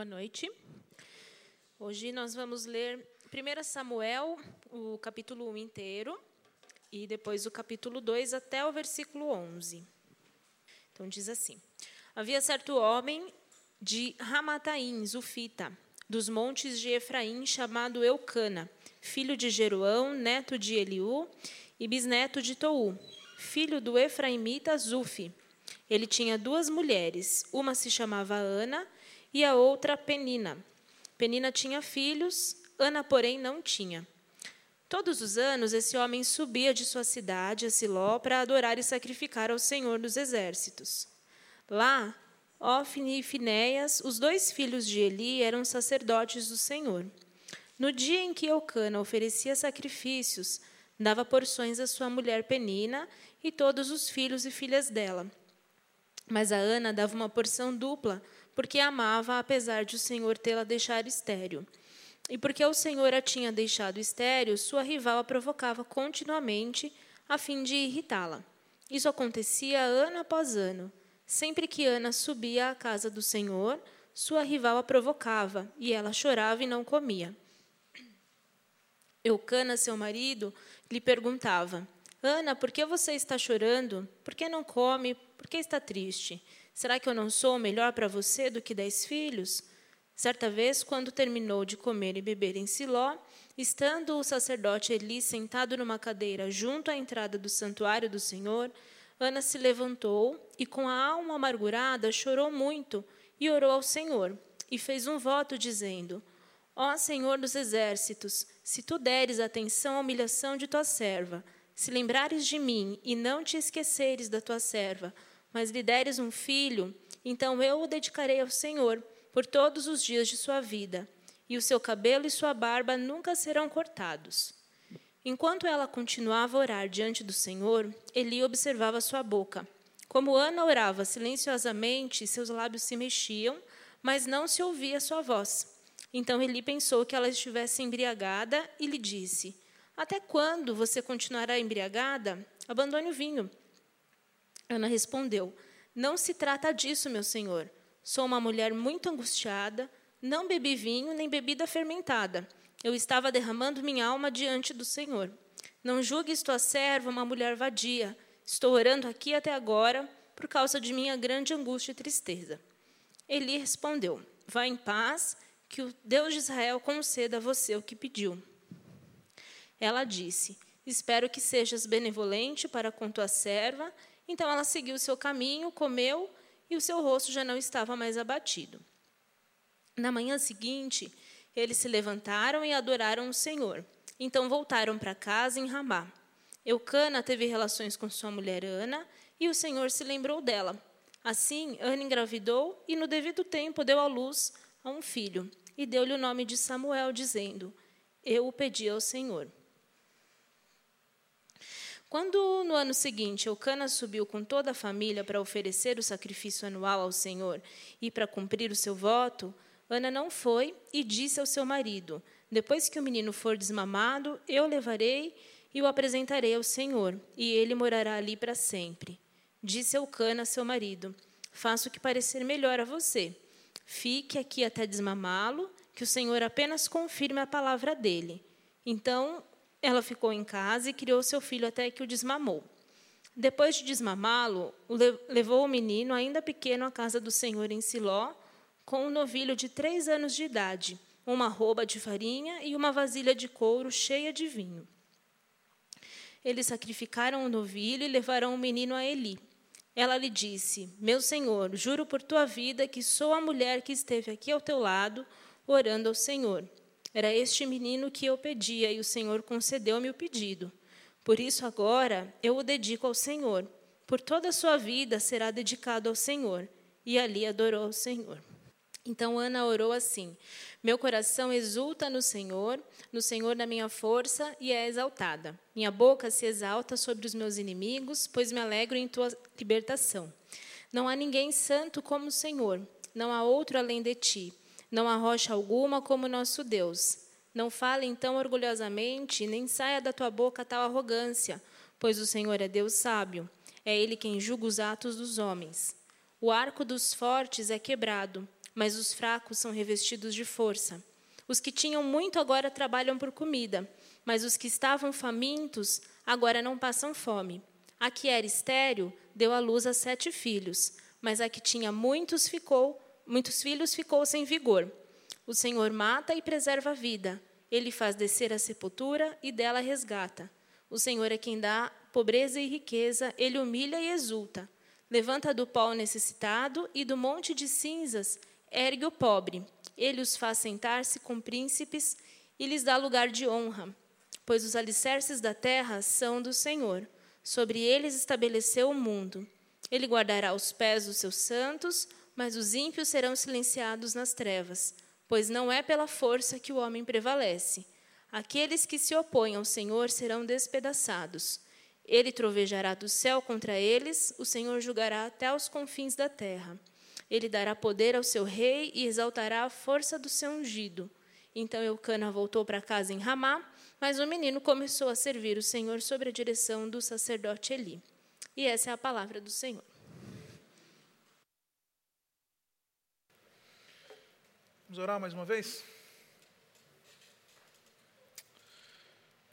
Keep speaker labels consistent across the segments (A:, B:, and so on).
A: Boa noite. Hoje nós vamos ler 1 Samuel, o capítulo 1 inteiro, e depois o capítulo 2 até o versículo 11. Então diz assim: Havia certo homem de Ramataim, Zufita, dos montes de Efraim, chamado Eucana, filho de Jeroão, neto de Eliú e bisneto de Tou, filho do Efraimita Zufi. Ele tinha duas mulheres, uma se chamava Ana e a outra Penina. Penina tinha filhos, Ana, porém, não tinha. Todos os anos, esse homem subia de sua cidade, a Siló, para adorar e sacrificar ao Senhor dos Exércitos. Lá, Ofni e Finéias, os dois filhos de Eli, eram sacerdotes do Senhor. No dia em que Eucana oferecia sacrifícios, dava porções à sua mulher Penina e todos os filhos e filhas dela. Mas a Ana dava uma porção dupla, porque amava, apesar de o Senhor tê-la deixado estéril. E porque o Senhor a tinha deixado estéril, sua rival a provocava continuamente, a fim de irritá-la. Isso acontecia ano após ano. Sempre que Ana subia à casa do Senhor, sua rival a provocava, e ela chorava e não comia. Eucana, seu marido, lhe perguntava: Ana, por que você está chorando? Por que não come? Por que está triste? Será que eu não sou melhor para você do que dez filhos? Certa vez, quando terminou de comer e beber em Siló, estando o sacerdote Eli sentado numa cadeira junto à entrada do santuário do Senhor, Ana se levantou e, com a alma amargurada, chorou muito e orou ao Senhor, e fez um voto, dizendo: Ó Senhor dos exércitos, se tu deres atenção à humilhação de tua serva, se lembrares de mim e não te esqueceres da tua serva, mas lhe deres um filho, então eu o dedicarei ao Senhor por todos os dias de sua vida, e o seu cabelo e sua barba nunca serão cortados. Enquanto ela continuava a orar diante do Senhor, Eli observava sua boca. Como Ana orava silenciosamente, seus lábios se mexiam, mas não se ouvia sua voz. Então Eli pensou que ela estivesse embriagada e lhe disse: Até quando você continuará embriagada? Abandone o vinho. Ana respondeu: Não se trata disso, meu senhor. Sou uma mulher muito angustiada, não bebi vinho nem bebida fermentada. Eu estava derramando minha alma diante do Senhor. Não julgues tua serva uma mulher vadia. Estou orando aqui até agora por causa de minha grande angústia e tristeza. Eli respondeu: Vá em paz, que o Deus de Israel conceda a você o que pediu. Ela disse: Espero que sejas benevolente para com tua serva então ela seguiu o seu caminho, comeu e o seu rosto já não estava mais abatido. Na manhã seguinte, eles se levantaram e adoraram o Senhor. Então voltaram para casa em Ramá. Eucana teve relações com sua mulher Ana e o Senhor se lembrou dela. Assim, Ana engravidou e, no devido tempo, deu à luz a um filho e deu-lhe o nome de Samuel, dizendo: Eu o pedi ao Senhor. Quando no ano seguinte Eucana subiu com toda a família para oferecer o sacrifício anual ao Senhor e para cumprir o seu voto, Ana não foi e disse ao seu marido: Depois que o menino for desmamado, eu levarei e o apresentarei ao Senhor, e ele morará ali para sempre. Disse Eucana, seu marido: Faça o que parecer melhor a você. Fique aqui até desmamá-lo, que o Senhor apenas confirme a palavra dele. Então ela ficou em casa e criou seu filho até que o desmamou. Depois de desmamá-lo, levou o menino, ainda pequeno, à casa do Senhor em Siló, com um novilho de três anos de idade, uma roupa de farinha e uma vasilha de couro cheia de vinho. Eles sacrificaram o novilho e levaram o menino a Eli. Ela lhe disse: Meu senhor, juro por tua vida que sou a mulher que esteve aqui ao teu lado, orando ao Senhor. Era este menino que eu pedia e o Senhor concedeu-me o pedido. Por isso, agora, eu o dedico ao Senhor. Por toda a sua vida será dedicado ao Senhor. E ali adorou o Senhor. Então Ana orou assim: Meu coração exulta no Senhor, no Senhor da minha força e é exaltada. Minha boca se exalta sobre os meus inimigos, pois me alegro em tua libertação. Não há ninguém santo como o Senhor, não há outro além de ti. Não há rocha alguma como nosso Deus. Não fale então orgulhosamente, nem saia da tua boca tal arrogância, pois o Senhor é Deus sábio. É Ele quem julga os atos dos homens. O arco dos fortes é quebrado, mas os fracos são revestidos de força. Os que tinham muito agora trabalham por comida, mas os que estavam famintos agora não passam fome. A que era estéril deu à luz a sete filhos, mas a que tinha muitos ficou, muitos filhos ficou sem vigor. O Senhor mata e preserva a vida. Ele faz descer a sepultura e dela resgata. O Senhor é quem dá pobreza e riqueza, ele humilha e exulta. Levanta do pó o necessitado e do monte de cinzas ergue o pobre. Ele os faz sentar-se com príncipes e lhes dá lugar de honra, pois os alicerces da terra são do Senhor. Sobre eles estabeleceu o mundo. Ele guardará os pés dos seus santos, mas os ímpios serão silenciados nas trevas, pois não é pela força que o homem prevalece. Aqueles que se opõem ao Senhor serão despedaçados. Ele trovejará do céu contra eles, o Senhor julgará até os confins da terra. Ele dará poder ao seu rei e exaltará a força do seu ungido. Então Eucana voltou para casa em Ramá, mas o menino começou a servir o Senhor sob a direção do sacerdote Eli. E essa é a palavra do Senhor.
B: Vamos orar mais uma vez?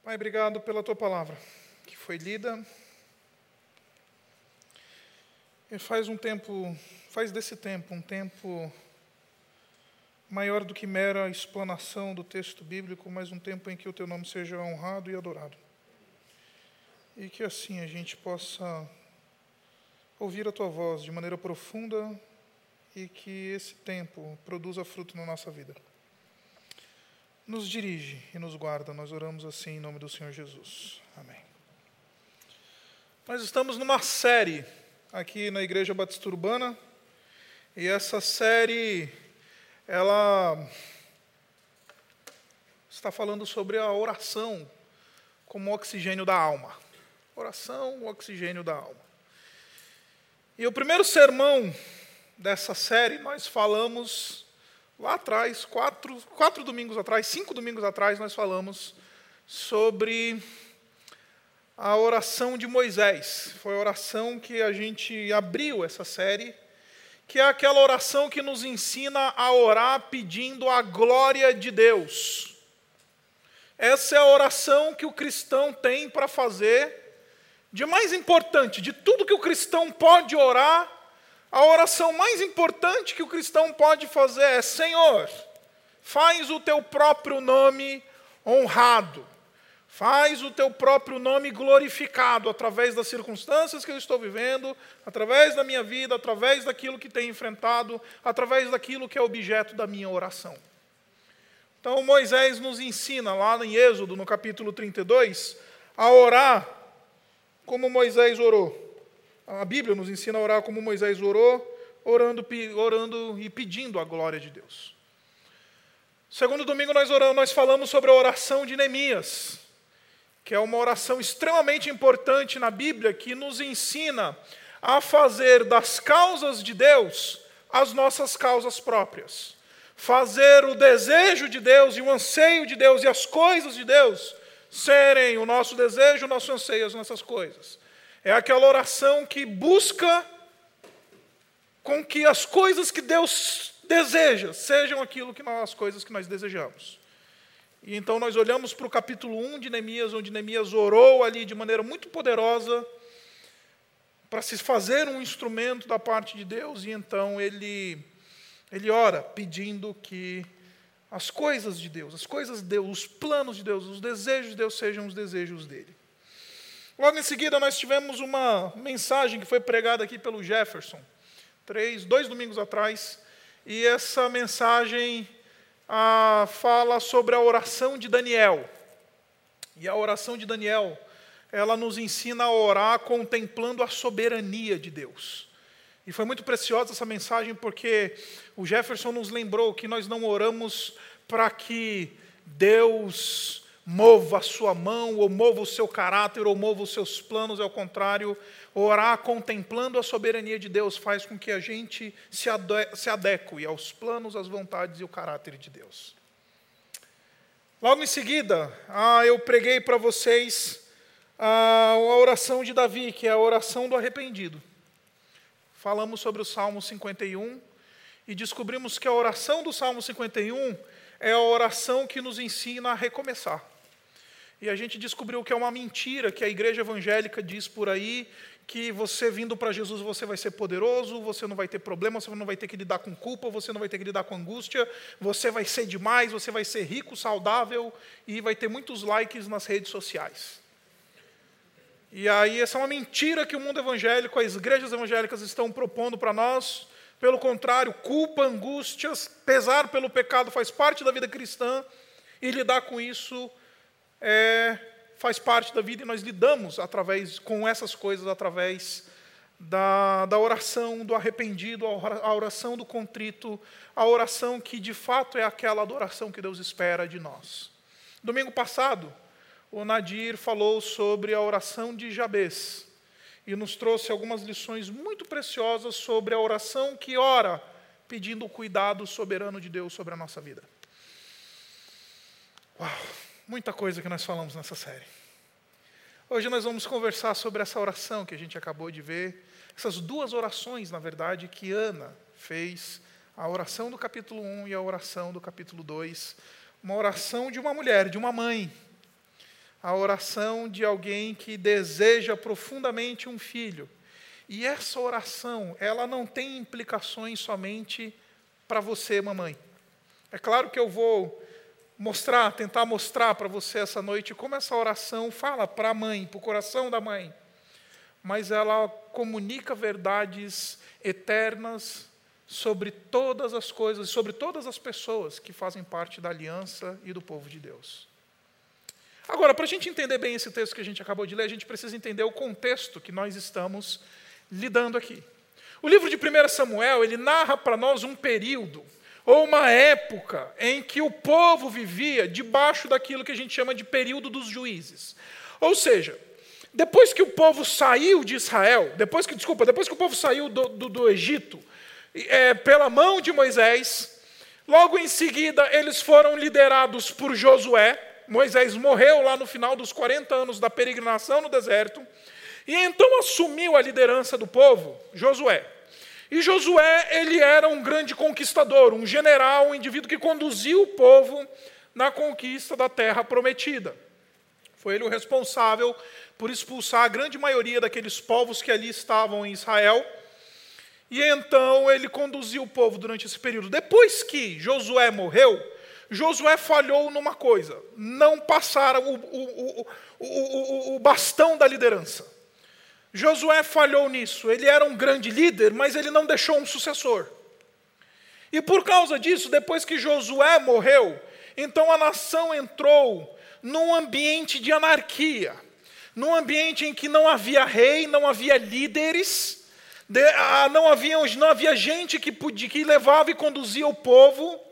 B: Pai, obrigado pela tua palavra que foi lida. E faz um tempo faz desse tempo um tempo maior do que mera explanação do texto bíblico, mas um tempo em que o teu nome seja honrado e adorado. E que assim a gente possa ouvir a tua voz de maneira profunda e que esse tempo produza fruto na nossa vida. Nos dirige e nos guarda, nós oramos assim em nome do Senhor Jesus. Amém. Nós estamos numa série aqui na Igreja Batista Urbana e essa série, ela está falando sobre a oração como oxigênio da alma. Oração, oxigênio da alma. E o primeiro sermão dessa série, nós falamos lá atrás, quatro, quatro domingos atrás, cinco domingos atrás, nós falamos sobre a oração de Moisés. Foi a oração que a gente abriu essa série que é aquela oração que nos ensina a orar pedindo a glória de Deus. Essa é a oração que o cristão tem para fazer, de mais importante, de tudo que o cristão pode orar, a oração mais importante que o cristão pode fazer é: Senhor, faz o teu próprio nome honrado. Faz o teu próprio nome glorificado através das circunstâncias que eu estou vivendo, através da minha vida, através daquilo que tenho enfrentado, através daquilo que é objeto da minha oração. Então, Moisés nos ensina, lá em Êxodo, no capítulo 32, a orar como Moisés orou. A Bíblia nos ensina a orar como Moisés orou, orando, orando e pedindo a glória de Deus. Segundo domingo nós oramos, nós falamos sobre a oração de Neemias que é uma oração extremamente importante na Bíblia, que nos ensina a fazer das causas de Deus as nossas causas próprias. Fazer o desejo de Deus e o anseio de Deus e as coisas de Deus serem o nosso desejo, o nosso anseio, as nossas coisas. É aquela oração que busca com que as coisas que Deus deseja sejam aquilo que nós, as coisas que nós desejamos. E então nós olhamos para o capítulo 1 de Neemias, onde Neemias orou ali de maneira muito poderosa para se fazer um instrumento da parte de Deus, e então ele, ele ora pedindo que as coisas de Deus, as coisas de Deus, os planos de Deus, os desejos de Deus sejam os desejos dele. Logo em seguida, nós tivemos uma mensagem que foi pregada aqui pelo Jefferson, três, dois domingos atrás, e essa mensagem ah, fala sobre a oração de Daniel. E a oração de Daniel, ela nos ensina a orar contemplando a soberania de Deus. E foi muito preciosa essa mensagem porque o Jefferson nos lembrou que nós não oramos para que Deus mova a sua mão, ou mova o seu caráter, ou mova os seus planos, ao contrário, orar contemplando a soberania de Deus faz com que a gente se, se adeque aos planos, às vontades e o caráter de Deus. Logo em seguida, ah, eu preguei para vocês ah, a oração de Davi, que é a oração do arrependido. Falamos sobre o Salmo 51, e descobrimos que a oração do Salmo 51 é a oração que nos ensina a recomeçar. E a gente descobriu que é uma mentira que a igreja evangélica diz por aí, que você vindo para Jesus você vai ser poderoso, você não vai ter problema, você não vai ter que lidar com culpa, você não vai ter que lidar com angústia, você vai ser demais, você vai ser rico, saudável e vai ter muitos likes nas redes sociais. E aí essa é uma mentira que o mundo evangélico, as igrejas evangélicas estão propondo para nós. Pelo contrário, culpa, angústias, pesar pelo pecado faz parte da vida cristã e lidar com isso é, faz parte da vida e nós lidamos através com essas coisas através da, da oração do arrependido, a oração do contrito, a oração que de fato é aquela adoração que Deus espera de nós. Domingo passado, o Nadir falou sobre a oração de Jabez e nos trouxe algumas lições muito preciosas sobre a oração que ora pedindo o cuidado soberano de Deus sobre a nossa vida. Uau! Muita coisa que nós falamos nessa série. Hoje nós vamos conversar sobre essa oração que a gente acabou de ver, essas duas orações, na verdade, que Ana fez, a oração do capítulo 1 e a oração do capítulo 2, uma oração de uma mulher, de uma mãe, a oração de alguém que deseja profundamente um filho. E essa oração, ela não tem implicações somente para você, mamãe. É claro que eu vou mostrar, tentar mostrar para você essa noite como essa oração fala para a mãe, para o coração da mãe, mas ela comunica verdades eternas sobre todas as coisas, sobre todas as pessoas que fazem parte da aliança e do povo de Deus. Agora, para a gente entender bem esse texto que a gente acabou de ler, a gente precisa entender o contexto que nós estamos lidando aqui. O livro de 1 Samuel, ele narra para nós um período ou uma época em que o povo vivia debaixo daquilo que a gente chama de período dos juízes. Ou seja, depois que o povo saiu de Israel, depois que, desculpa, depois que o povo saiu do, do, do Egito, é, pela mão de Moisés, logo em seguida eles foram liderados por Josué. Moisés morreu lá no final dos 40 anos da peregrinação no deserto, e então assumiu a liderança do povo Josué. E Josué, ele era um grande conquistador, um general, um indivíduo que conduziu o povo na conquista da terra prometida. Foi ele o responsável por expulsar a grande maioria daqueles povos que ali estavam em Israel. E então ele conduziu o povo durante esse período. Depois que Josué morreu, Josué falhou numa coisa: não passar o, o, o, o bastão da liderança. Josué falhou nisso. Ele era um grande líder, mas ele não deixou um sucessor. E por causa disso, depois que Josué morreu, então a nação entrou num ambiente de anarquia, num ambiente em que não havia rei, não havia líderes, ah, não havia, não havia gente que, podia, que levava e conduzia o povo.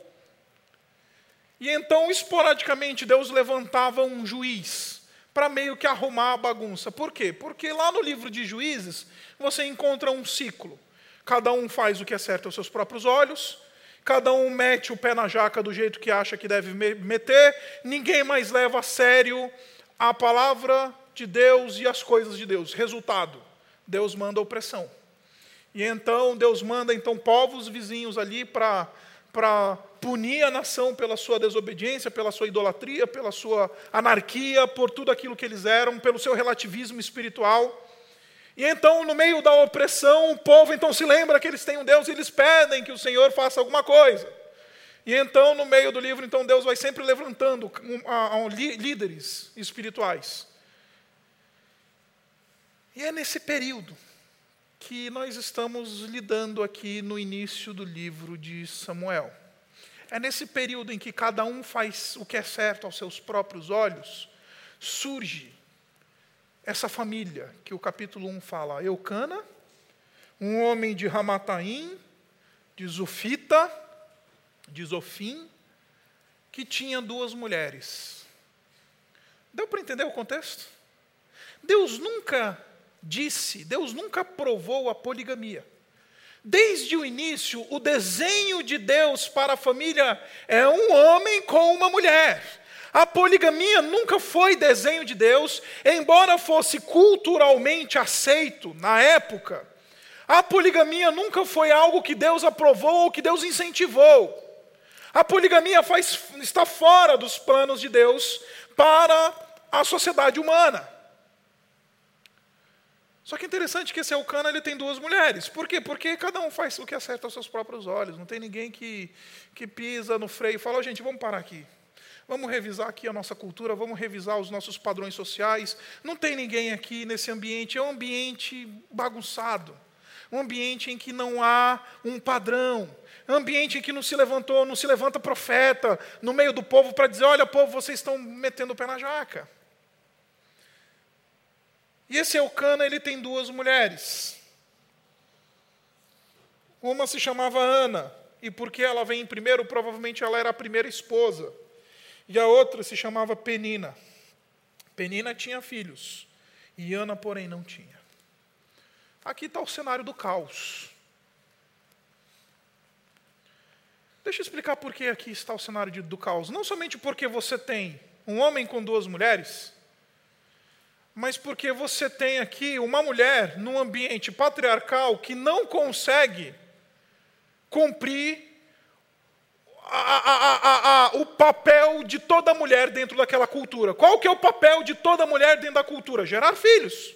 B: E então, esporadicamente, Deus levantava um juiz para meio que arrumar a bagunça. Por quê? Porque lá no livro de Juízes você encontra um ciclo. Cada um faz o que é certo aos seus próprios olhos, cada um mete o pé na jaca do jeito que acha que deve meter, ninguém mais leva a sério a palavra de Deus e as coisas de Deus. Resultado: Deus manda opressão. E então Deus manda então povos vizinhos ali para para punir a nação pela sua desobediência, pela sua idolatria, pela sua anarquia, por tudo aquilo que eles eram, pelo seu relativismo espiritual. E então, no meio da opressão, o povo então se lembra que eles têm um Deus e eles pedem que o Senhor faça alguma coisa. E então, no meio do livro, então Deus vai sempre levantando líderes espirituais. E é nesse período que nós estamos lidando aqui no início do livro de Samuel. É nesse período em que cada um faz o que é certo aos seus próprios olhos, surge essa família que o capítulo 1 fala: Eucana, um homem de Ramataim, de Zufita, de Zofim, que tinha duas mulheres. Deu para entender o contexto? Deus nunca disse, Deus nunca aprovou a poligamia. Desde o início, o desenho de Deus para a família é um homem com uma mulher. A poligamia nunca foi desenho de Deus, embora fosse culturalmente aceito na época. A poligamia nunca foi algo que Deus aprovou ou que Deus incentivou. A poligamia faz, está fora dos planos de Deus para a sociedade humana. Só que é interessante que esse Elcana ele tem duas mulheres. Por quê? Porque cada um faz o que acerta aos seus próprios olhos. Não tem ninguém que, que pisa no freio e fala, oh, gente, vamos parar aqui. Vamos revisar aqui a nossa cultura, vamos revisar os nossos padrões sociais. Não tem ninguém aqui nesse ambiente, é um ambiente bagunçado. Um ambiente em que não há um padrão. Um ambiente em que não se levantou, não se levanta profeta no meio do povo para dizer, olha, povo, vocês estão metendo o pé na jaca. E esse Eucana, ele tem duas mulheres. Uma se chamava Ana, e porque ela vem em primeiro, provavelmente ela era a primeira esposa. E a outra se chamava Penina. Penina tinha filhos, e Ana, porém, não tinha. Aqui está o cenário do caos. Deixa eu explicar por que aqui está o cenário do caos. Não somente porque você tem um homem com duas mulheres, mas porque você tem aqui uma mulher num ambiente patriarcal que não consegue cumprir a, a, a, o papel de toda mulher dentro daquela cultura. Qual que é o papel de toda mulher dentro da cultura? Gerar filhos.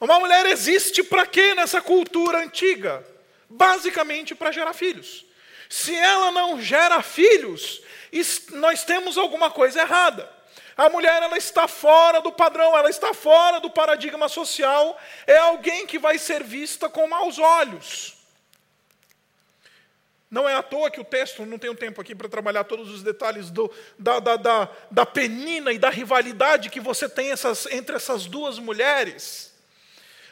B: Uma mulher existe para quê nessa cultura antiga? Basicamente para gerar filhos. Se ela não gera filhos, nós temos alguma coisa errada. A mulher ela está fora do padrão, ela está fora do paradigma social, é alguém que vai ser vista com maus olhos. Não é à toa que o texto, não tenho tempo aqui para trabalhar todos os detalhes do, da, da, da, da, penina e da rivalidade que você tem essas, entre essas duas mulheres.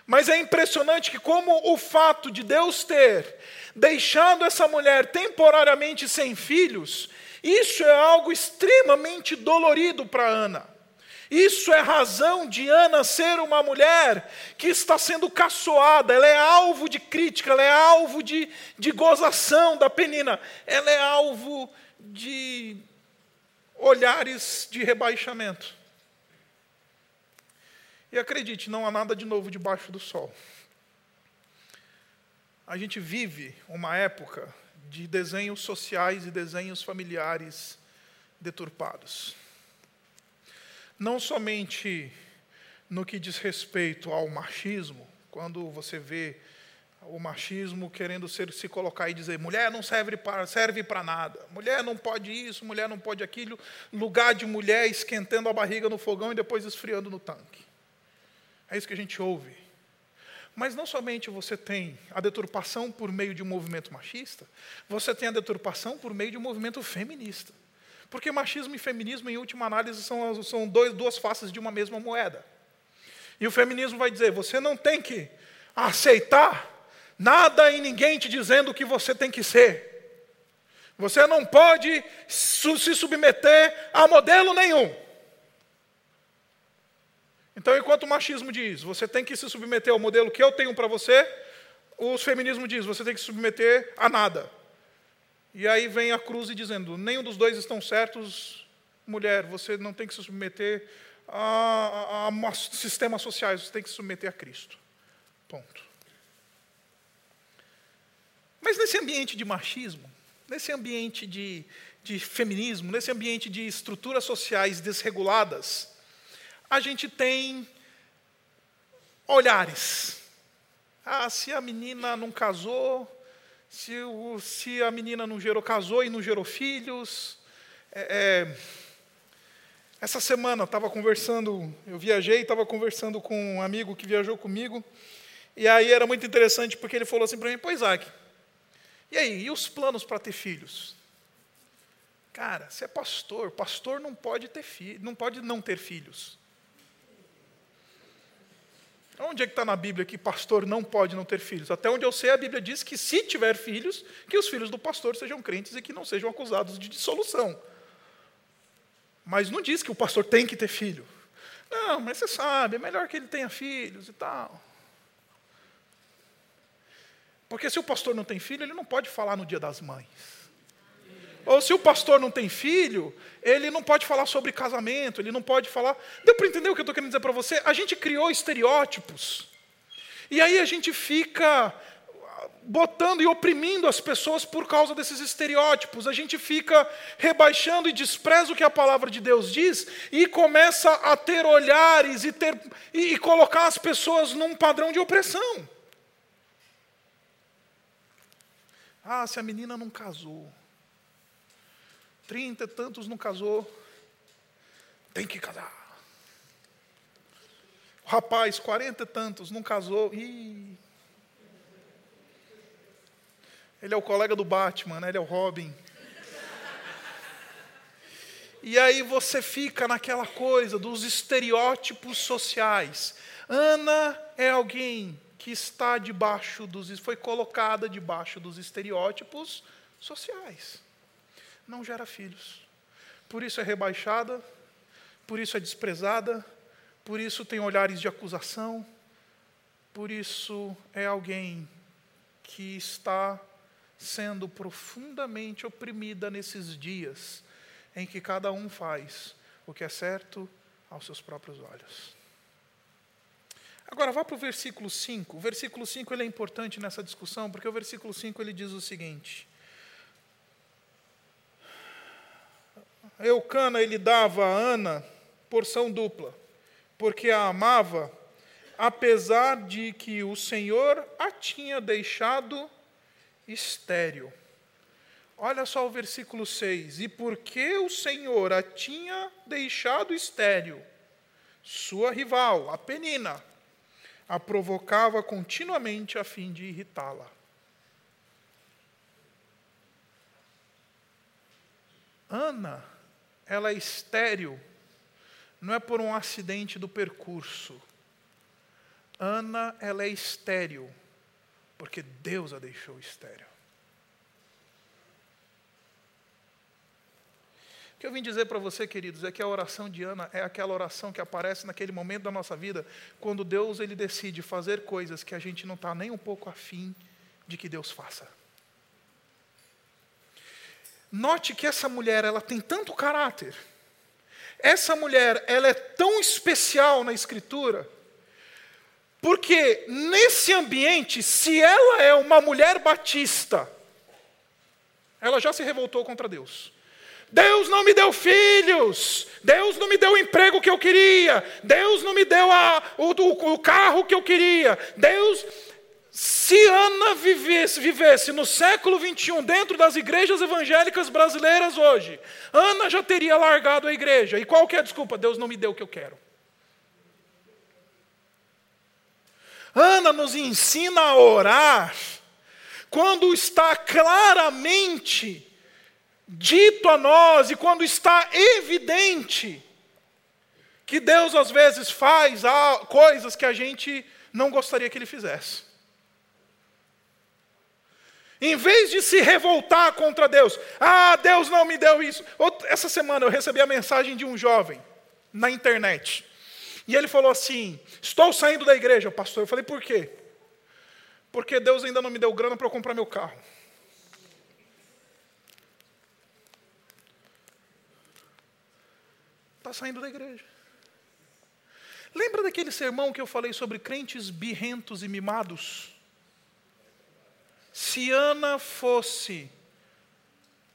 B: Mas é impressionante que, como o fato de Deus ter deixado essa mulher temporariamente sem filhos, isso é algo extremamente dolorido para Ana. Isso é razão de Ana ser uma mulher que está sendo caçoada, ela é alvo de crítica, ela é alvo de, de gozação da penina, ela é alvo de olhares de rebaixamento. E acredite, não há nada de novo debaixo do sol. A gente vive uma época de desenhos sociais e desenhos familiares deturpados. Não somente no que diz respeito ao machismo, quando você vê o machismo querendo ser, se colocar e dizer mulher não serve para serve para nada, mulher não pode isso, mulher não pode aquilo, lugar de mulher esquentando a barriga no fogão e depois esfriando no tanque. É isso que a gente ouve mas não somente você tem a deturpação por meio de um movimento machista, você tem a deturpação por meio de um movimento feminista. Porque machismo e feminismo, em última análise, são, são dois, duas faces de uma mesma moeda. E o feminismo vai dizer: você não tem que aceitar nada e ninguém te dizendo o que você tem que ser. Você não pode se submeter a modelo nenhum. Então, enquanto o machismo diz, você tem que se submeter ao modelo que eu tenho para você, o feminismo diz, você tem que se submeter a nada. E aí vem a cruz dizendo, nenhum dos dois estão certos, mulher, você não tem que se submeter a, a, a sistemas sociais, você tem que se submeter a Cristo. Ponto. Mas nesse ambiente de machismo, nesse ambiente de, de feminismo, nesse ambiente de estruturas sociais desreguladas, a gente tem olhares. Ah, se a menina não casou, se, o, se a menina não gerou, casou e não gerou filhos. É, é, essa semana estava conversando, eu viajei, estava conversando com um amigo que viajou comigo, e aí era muito interessante porque ele falou assim para mim: Pô, Isaac, e aí, e os planos para ter filhos? Cara, você é pastor, pastor não pode ter filho, não pode não ter filhos. Onde é que está na Bíblia que pastor não pode não ter filhos? Até onde eu sei, a Bíblia diz que se tiver filhos, que os filhos do pastor sejam crentes e que não sejam acusados de dissolução. Mas não diz que o pastor tem que ter filho. Não, mas você sabe, é melhor que ele tenha filhos e tal. Porque se o pastor não tem filho, ele não pode falar no dia das mães. Ou se o pastor não tem filho, ele não pode falar sobre casamento, ele não pode falar. Deu para entender o que eu estou querendo dizer para você? A gente criou estereótipos. E aí a gente fica botando e oprimindo as pessoas por causa desses estereótipos. A gente fica rebaixando e despreza o que a palavra de Deus diz e começa a ter olhares e, ter, e, e colocar as pessoas num padrão de opressão. Ah, se a menina não casou, trinta e tantos não casou, tem que casar. O rapaz, quarenta e tantos, não casou, ih, ele é o colega do Batman, né? ele é o Robin. E aí você fica naquela coisa dos estereótipos sociais. Ana é alguém que está debaixo dos foi colocada debaixo dos estereótipos sociais. Não gera filhos. Por isso é rebaixada, por isso é desprezada, por isso tem olhares de acusação, por isso é alguém que está sendo profundamente oprimida nesses dias em que cada um faz o que é certo aos seus próprios olhos. Agora vá para o versículo 5. O versículo 5 ele é importante nessa discussão, porque o versículo 5 ele diz o seguinte: Eucana ele dava a Ana porção dupla, porque a amava, apesar de que o Senhor a tinha deixado estéril. Olha só o versículo 6. E porque o Senhor a tinha deixado estéril, sua rival, a Penina, a provocava continuamente a fim de irritá-la. Ana, ela é estéril, não é por um acidente do percurso. Ana, ela é estéril porque Deus a deixou estéril. O que eu vim dizer para você, queridos, é que a oração de Ana é aquela oração que aparece naquele momento da nossa vida, quando Deus ele decide fazer coisas que a gente não está nem um pouco afim de que Deus faça. Note que essa mulher, ela tem tanto caráter. Essa mulher, ela é tão especial na Escritura, porque nesse ambiente, se ela é uma mulher batista, ela já se revoltou contra Deus. Deus não me deu filhos, Deus não me deu o emprego que eu queria, Deus não me deu a, o, o, carro que eu queria, Deus. Se Ana vivesse, vivesse no século 21 dentro das igrejas evangélicas brasileiras hoje, Ana já teria largado a igreja. E qual que é a desculpa? Deus não me deu o que eu quero. Ana nos ensina a orar quando está claramente dito a nós e quando está evidente que Deus às vezes faz coisas que a gente não gostaria que Ele fizesse. Em vez de se revoltar contra Deus, ah, Deus não me deu isso. Essa semana eu recebi a mensagem de um jovem na internet. E ele falou assim: Estou saindo da igreja, pastor. Eu falei: Por quê? Porque Deus ainda não me deu grana para eu comprar meu carro. Está saindo da igreja. Lembra daquele sermão que eu falei sobre crentes birrentos e mimados? Se Ana fosse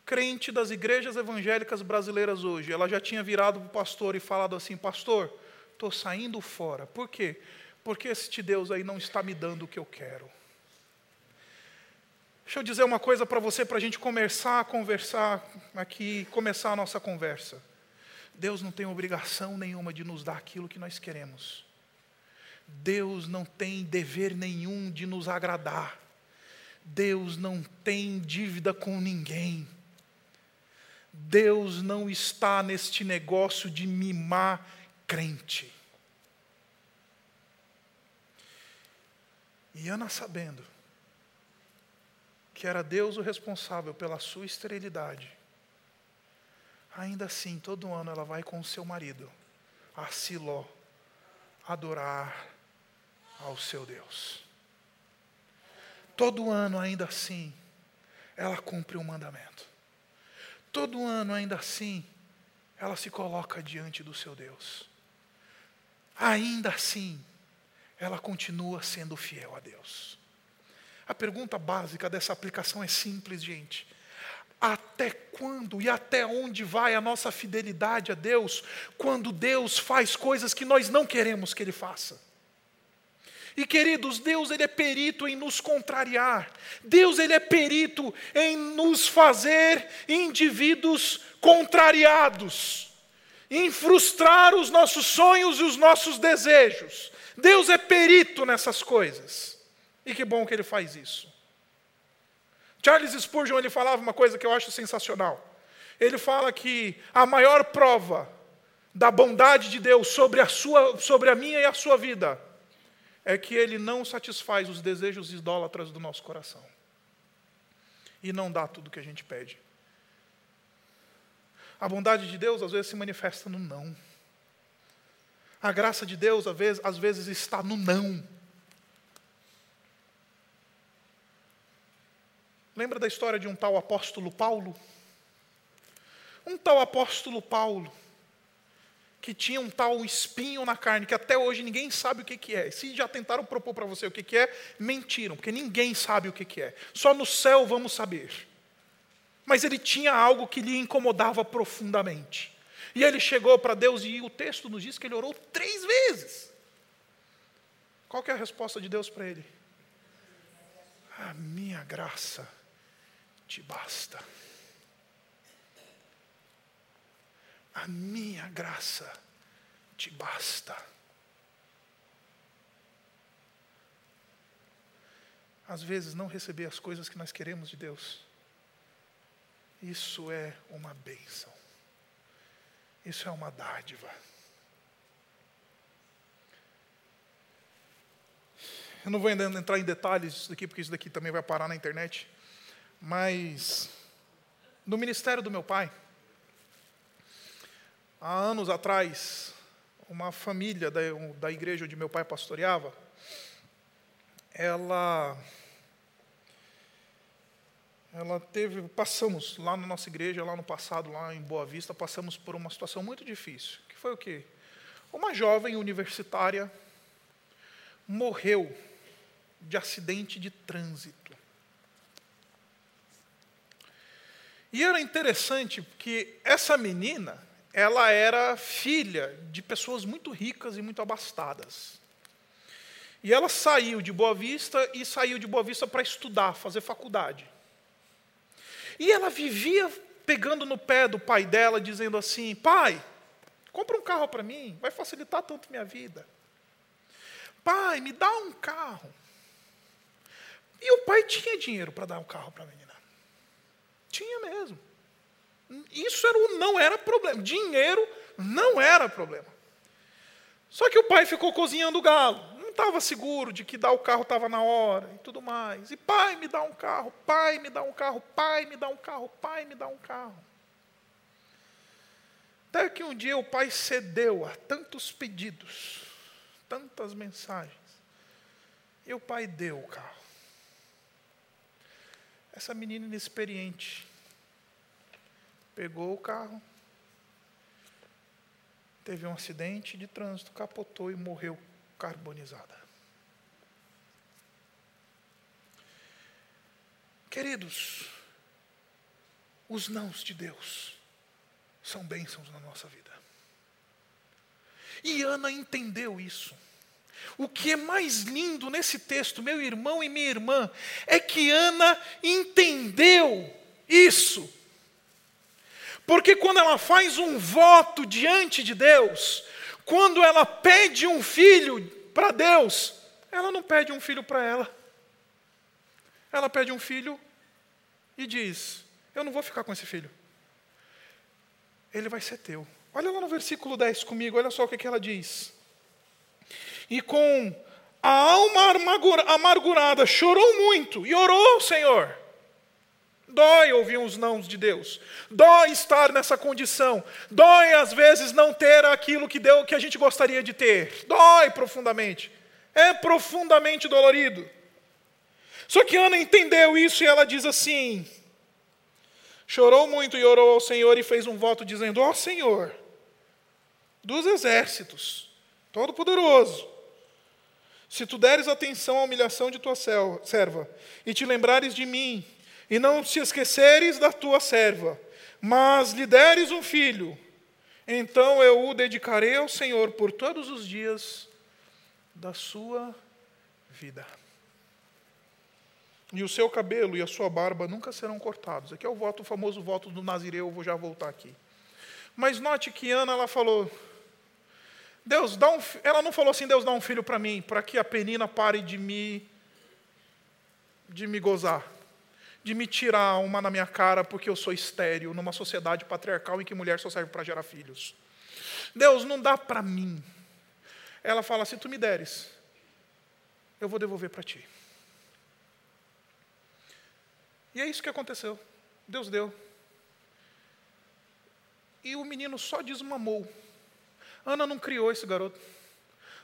B: crente das igrejas evangélicas brasileiras hoje, ela já tinha virado para o pastor e falado assim: Pastor, estou saindo fora. Por quê? Porque este Deus aí não está me dando o que eu quero. Deixa eu dizer uma coisa para você, para a gente começar a conversar aqui, começar a nossa conversa. Deus não tem obrigação nenhuma de nos dar aquilo que nós queremos. Deus não tem dever nenhum de nos agradar. Deus não tem dívida com ninguém. Deus não está neste negócio de mimar crente. E Ana, sabendo que era Deus o responsável pela sua esterilidade, ainda assim, todo ano ela vai com o seu marido a Siló adorar ao seu Deus. Todo ano, ainda assim, ela cumpre o um mandamento. Todo ano, ainda assim, ela se coloca diante do seu Deus. Ainda assim, ela continua sendo fiel a Deus. A pergunta básica dessa aplicação é simples, gente. Até quando e até onde vai a nossa fidelidade a Deus quando Deus faz coisas que nós não queremos que Ele faça? E queridos, Deus ele é perito em nos contrariar. Deus ele é perito em nos fazer indivíduos contrariados, em frustrar os nossos sonhos e os nossos desejos. Deus é perito nessas coisas. E que bom que ele faz isso. Charles Spurgeon ele falava uma coisa que eu acho sensacional. Ele fala que a maior prova da bondade de Deus sobre a sua, sobre a minha e a sua vida é que ele não satisfaz os desejos idólatras do nosso coração. E não dá tudo o que a gente pede. A bondade de Deus às vezes se manifesta no não. A graça de Deus às vezes, às vezes está no não. Lembra da história de um tal apóstolo Paulo? Um tal apóstolo Paulo, que tinha um tal espinho na carne, que até hoje ninguém sabe o que, que é. Se já tentaram propor para você o que, que é, mentiram, porque ninguém sabe o que, que é. Só no céu vamos saber. Mas ele tinha algo que lhe incomodava profundamente. E ele chegou para Deus e o texto nos diz que ele orou três vezes. Qual é a resposta de Deus para ele? A minha graça te basta. A minha graça te basta. Às vezes, não receber as coisas que nós queremos de Deus, isso é uma bênção. Isso é uma dádiva. Eu não vou entrar em detalhes disso daqui, porque isso daqui também vai parar na internet. Mas no ministério do meu pai, há anos atrás, uma família da, da igreja onde meu pai pastoreava, ela ela teve, passamos lá na nossa igreja, lá no passado, lá em Boa Vista, passamos por uma situação muito difícil, que foi o quê? Uma jovem universitária morreu de acidente de trânsito. E era interessante porque essa menina, ela era filha de pessoas muito ricas e muito abastadas. E ela saiu de Boa Vista e saiu de Boa Vista para estudar, fazer faculdade. E ela vivia pegando no pé do pai dela, dizendo assim: Pai, compra um carro para mim, vai facilitar tanto minha vida. Pai, me dá um carro. E o pai tinha dinheiro para dar um carro para a menina. Tinha mesmo. Isso era, não era problema. Dinheiro não era problema. Só que o pai ficou cozinhando o galo. Não estava seguro de que dar o carro estava na hora e tudo mais. E pai, me dá um carro, pai, me dá um carro, pai, me dá um carro, pai, me dá um carro. Até que um dia o pai cedeu a tantos pedidos, tantas mensagens, e o pai deu o carro. Essa menina inexperiente pegou o carro, teve um acidente de trânsito, capotou e morreu carbonizada. Queridos, os nãos de Deus são bênçãos na nossa vida. E Ana entendeu isso. O que é mais lindo nesse texto, meu irmão e minha irmã, é que Ana entendeu isso. Porque quando ela faz um voto diante de Deus, quando ela pede um filho para Deus, ela não pede um filho para ela. Ela pede um filho e diz: Eu não vou ficar com esse filho. Ele vai ser teu. Olha lá no versículo 10 comigo, olha só o que, que ela diz e com a alma amargurada chorou muito e orou ao Senhor. Dói ouvir os nãos de Deus. Dói estar nessa condição. Dói às vezes não ter aquilo que deu que a gente gostaria de ter. Dói profundamente. É profundamente dolorido. Só que Ana entendeu isso e ela diz assim: Chorou muito e orou ao Senhor e fez um voto dizendo: Ó oh, Senhor, dos exércitos, todo-poderoso, Se tu deres atenção à humilhação de tua serva, e te lembrares de mim, e não te esqueceres da tua serva, mas lhe deres um filho, então eu o dedicarei ao Senhor por todos os dias da sua vida. E o seu cabelo e a sua barba nunca serão cortados. Aqui é o voto, o famoso voto do Nazireu, eu vou já voltar aqui. Mas note que Ana ela falou: Deus, dá um, ela não falou assim, Deus dá um filho para mim, para que a penina pare de me de me gozar, de me tirar uma na minha cara porque eu sou estéril numa sociedade patriarcal em que mulher só serve para gerar filhos. Deus, não dá para mim. Ela fala: se tu me deres, eu vou devolver para ti. E é isso que aconteceu. Deus deu. E o menino só desmamou. Ana não criou esse garoto.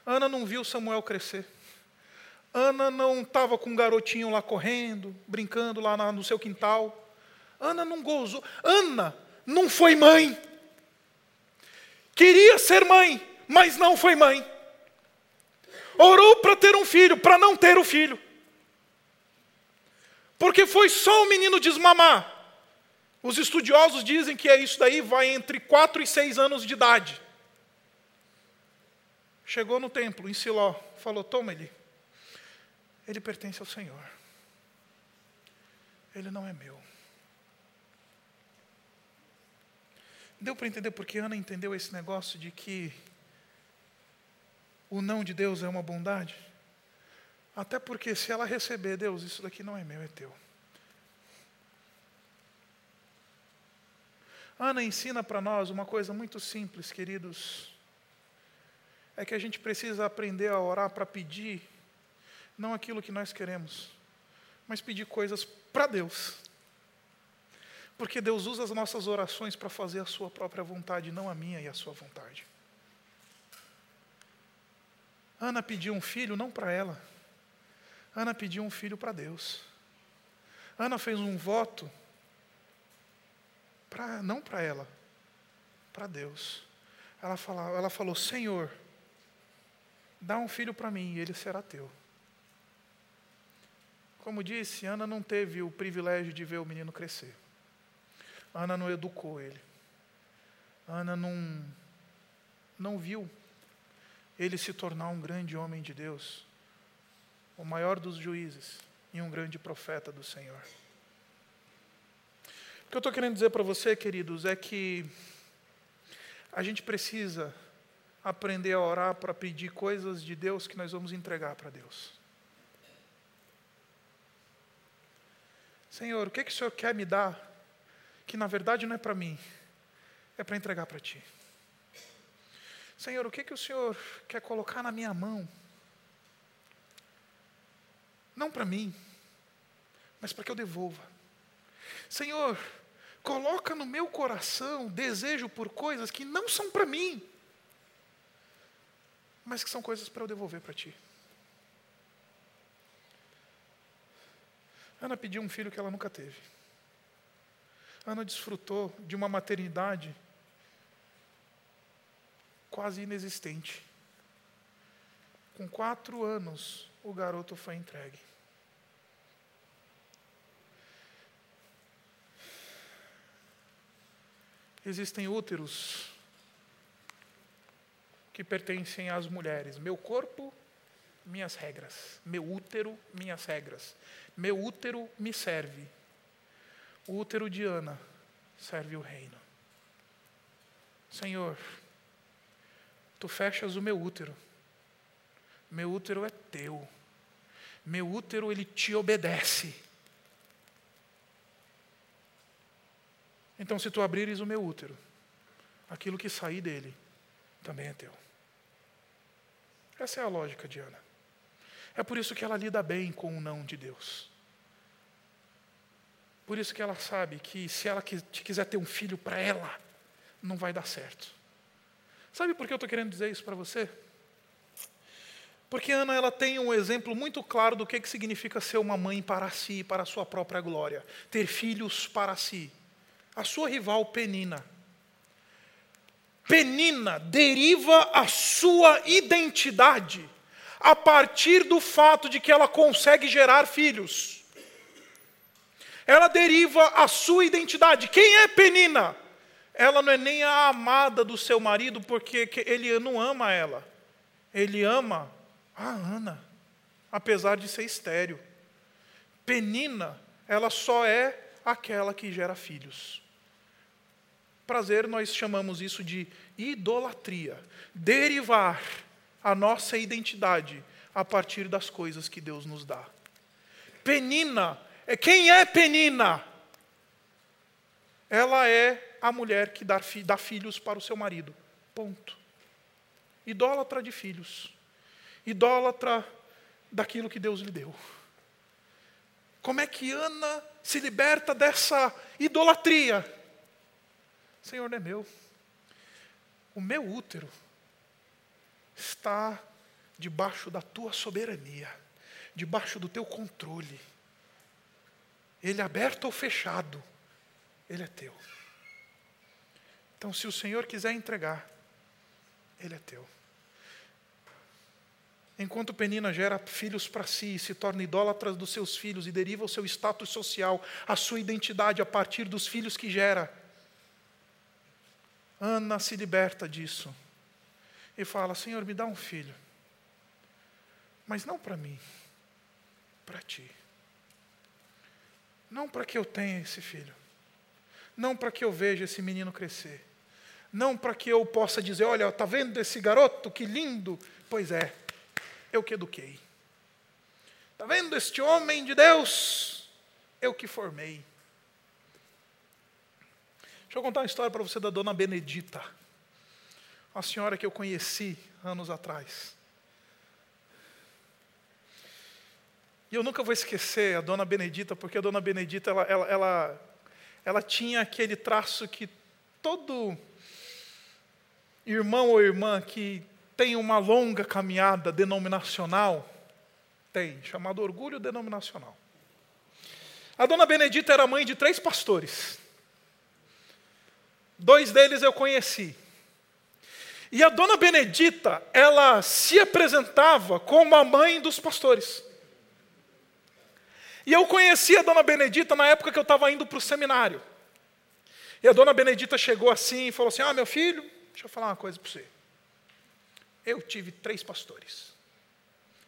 B: Ana não viu Samuel crescer. Ana não estava com um garotinho lá correndo, brincando lá no seu quintal. Ana não gozou. Ana não foi mãe. Queria ser mãe, mas não foi mãe. Orou para ter um filho, para não ter o filho. Porque foi só o menino desmamar. Os estudiosos dizem que é isso daí vai entre 4 e 6 anos de idade. Chegou no templo, em Siló, falou: Toma ele. Ele pertence ao Senhor. Ele não é meu. Deu para entender porque Ana entendeu esse negócio de que o não de Deus é uma bondade? Até porque se ela receber, Deus, isso daqui não é meu, é teu. Ana ensina para nós uma coisa muito simples, queridos é que a gente precisa aprender a orar para pedir, não aquilo que nós queremos, mas pedir coisas para Deus. Porque Deus usa as nossas orações para fazer a sua própria vontade, não a minha e a sua vontade. Ana pediu um filho não para ela. Ana pediu um filho para Deus. Ana fez um voto pra, não para ela, para Deus. Ela, fala, ela falou: Senhor, Dá um filho para mim e ele será teu. Como disse, Ana não teve o privilégio de ver o menino crescer. Ana não educou ele. Ana não, não viu ele se tornar um grande homem de Deus, o maior dos juízes e um grande profeta do Senhor. O que eu estou querendo dizer para você, queridos, é que a gente precisa aprender a orar para pedir coisas de Deus que nós vamos entregar para Deus. Senhor, o que, que o Senhor quer me dar que na verdade não é para mim, é para entregar para Ti? Senhor, o que, que o Senhor quer colocar na minha mão? Não para mim, mas para que eu devolva. Senhor, coloca no meu coração desejo por coisas que não são para mim, mas que são coisas para eu devolver para ti. Ana pediu um filho que ela nunca teve. Ana desfrutou de uma maternidade quase inexistente. Com quatro anos, o garoto foi entregue. Existem úteros que pertencem às mulheres. Meu corpo, minhas regras. Meu útero, minhas regras. Meu útero me serve. O útero de Ana serve o reino. Senhor, tu fechas o meu útero. Meu útero é teu. Meu útero, ele te obedece. Então, se tu abrires o meu útero, aquilo que sair dele também é teu. Essa é a lógica de Ana. É por isso que ela lida bem com o não de Deus. Por isso que ela sabe que se ela quiser ter um filho para ela, não vai dar certo. Sabe por que eu estou querendo dizer isso para você? Porque Ana ela tem um exemplo muito claro do que, que significa ser uma mãe para si, para a sua própria glória, ter filhos para si. A sua rival Penina Penina deriva a sua identidade, a partir do fato de que ela consegue gerar filhos. Ela deriva a sua identidade. Quem é Penina? Ela não é nem a amada do seu marido, porque ele não ama ela. Ele ama a Ana, apesar de ser estéreo. Penina, ela só é aquela que gera filhos. Prazer, nós chamamos isso de idolatria. Derivar a nossa identidade a partir das coisas que Deus nos dá. Penina, quem é Penina? Ela é a mulher que dá, dá filhos para o seu marido. Ponto. Idólatra de filhos. Idólatra daquilo que Deus lhe deu. Como é que Ana se liberta dessa idolatria? Senhor, não é meu. O meu útero está debaixo da tua soberania, debaixo do teu controle. Ele é aberto ou fechado, ele é teu. Então, se o Senhor quiser entregar, ele é teu. Enquanto Penina gera filhos para si e se torna idólatra dos seus filhos e deriva o seu status social, a sua identidade a partir dos filhos que gera, Ana se liberta disso e fala: Senhor, me dá um filho, mas não para mim, para ti. Não para que eu tenha esse filho, não para que eu veja esse menino crescer, não para que eu possa dizer: olha, está vendo esse garoto, que lindo? Pois é, eu que eduquei. Está vendo este homem de Deus? Eu que formei. Deixa eu contar uma história para você da dona Benedita, uma senhora que eu conheci anos atrás. E eu nunca vou esquecer a dona Benedita, porque a dona Benedita ela, ela, ela, ela tinha aquele traço que todo irmão ou irmã que tem uma longa caminhada denominacional tem, chamado orgulho denominacional. A dona Benedita era mãe de três pastores. Dois deles eu conheci. E a dona Benedita, ela se apresentava como a mãe dos pastores. E eu conheci a dona Benedita na época que eu estava indo para o seminário. E a dona Benedita chegou assim e falou assim: Ah, meu filho, deixa eu falar uma coisa para você. Eu tive três pastores.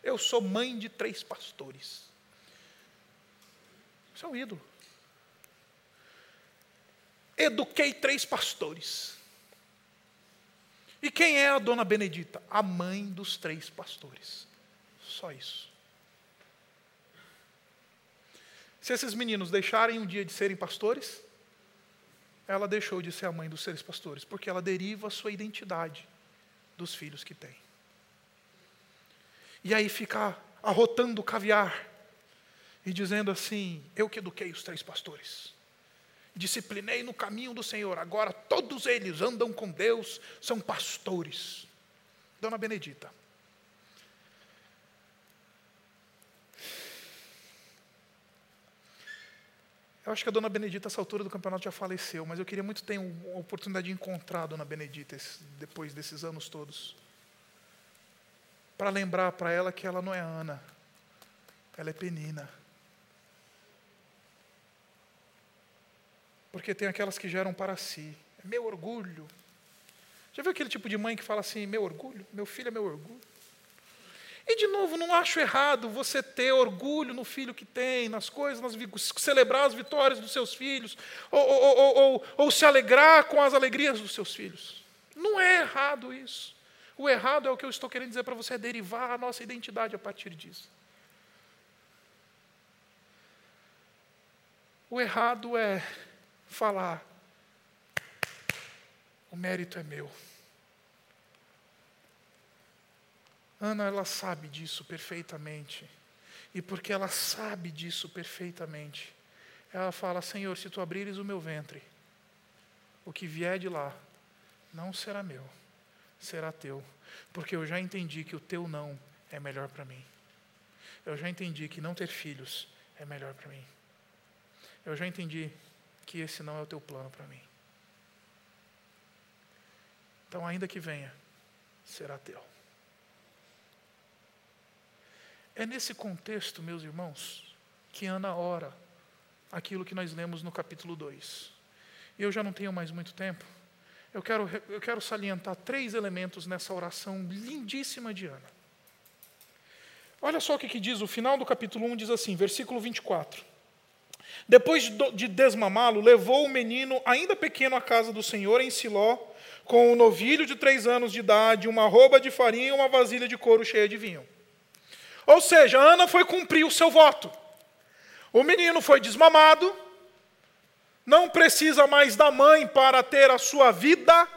B: Eu sou mãe de três pastores. Isso é um ídolo. Eduquei três pastores. E quem é a dona Benedita? A mãe dos três pastores. Só isso. Se esses meninos deixarem um dia de serem pastores, ela deixou de ser a mãe dos seres pastores, porque ela deriva a sua identidade dos filhos que tem. E aí fica arrotando caviar e dizendo assim: Eu que eduquei os três pastores, disciplinei no caminho do Senhor, agora todos eles andam com Deus, são pastores. Dona Benedita. Eu acho que a dona Benedita, essa altura do campeonato, já faleceu, mas eu queria muito ter a oportunidade de encontrar a dona Benedita depois desses anos todos. Para lembrar para ela que ela não é Ana, ela é Penina. Porque tem aquelas que geram para si. É meu orgulho. Já viu aquele tipo de mãe que fala assim: meu orgulho? Meu filho é meu orgulho? E, de novo, não acho errado você ter orgulho no filho que tem, nas coisas, nas, celebrar as vitórias dos seus filhos, ou, ou, ou, ou, se alegrar com as alegrias dos seus filhos. Não é errado isso. O errado é o que eu estou querendo dizer para você, é derivar a nossa identidade a partir disso. O errado é falar: o mérito é meu. Ana, ela sabe disso perfeitamente. E porque ela sabe disso perfeitamente, ela fala: Senhor, se tu abrires o meu ventre, o que vier de lá não será meu, será teu. Porque eu já entendi que o teu não é melhor para mim. Eu já entendi que não ter filhos é melhor para mim. Eu já entendi que esse não é o teu plano para mim. Então, ainda que venha, será teu. É nesse contexto, meus irmãos, que Ana ora aquilo que nós lemos no capítulo 2. E eu já não tenho mais muito tempo. Eu quero, eu quero salientar três elementos nessa oração lindíssima de Ana. Olha só o que, que diz o final do capítulo 1, diz assim, versículo 24. Depois de desmamá-lo, levou o menino, ainda pequeno, à casa do Senhor em Siló, com um novilho de três anos de idade, uma roupa de farinha e uma vasilha de couro cheia de vinho. Ou seja, Ana foi cumprir o seu voto. O menino foi desmamado, não precisa mais da mãe para ter a sua vida,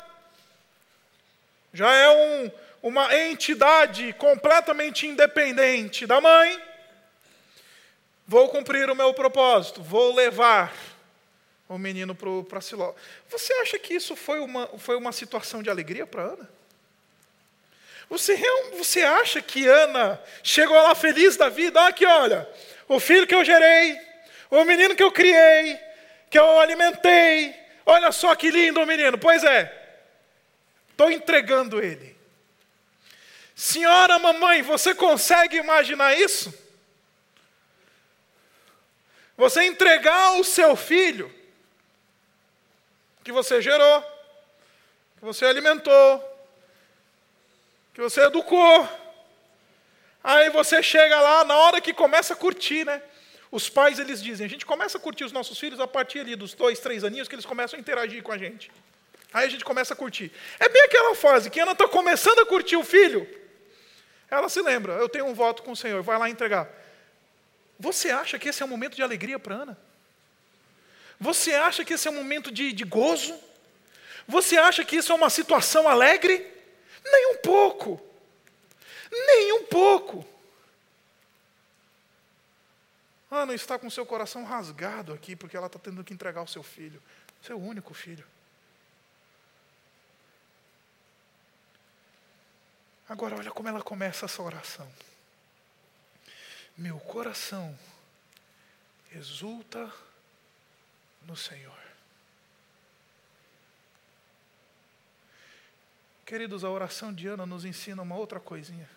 B: já é um, uma entidade completamente independente da mãe. Vou cumprir o meu propósito, vou levar o menino para Siló. Você acha que isso foi uma, foi uma situação de alegria para Ana? Você, você acha que Ana chegou lá feliz da vida? Ah, aqui, olha, o filho que eu gerei, o menino que eu criei, que eu alimentei, olha só que lindo o menino. Pois é, estou entregando ele. Senhora, mamãe, você consegue imaginar isso? Você entregar o seu filho, que você gerou, que você alimentou, que você educou. Aí você chega lá, na hora que começa a curtir, né? Os pais, eles dizem, a gente começa a curtir os nossos filhos a partir ali dos dois, três aninhos, que eles começam a interagir com a gente. Aí a gente começa a curtir. É bem aquela fase que Ana está começando a curtir o filho. Ela se lembra, eu tenho um voto com o Senhor, vai lá entregar. Você acha que esse é um momento de alegria para Ana? Você acha que esse é um momento de, de gozo? Você acha que isso é uma situação alegre? Nem um pouco. Nem um pouco. Ana está com seu coração rasgado aqui porque ela está tendo que entregar o seu filho, seu único filho. Agora, olha como ela começa essa oração. Meu coração exulta no Senhor. Queridos, a oração de Ana nos ensina uma outra coisinha.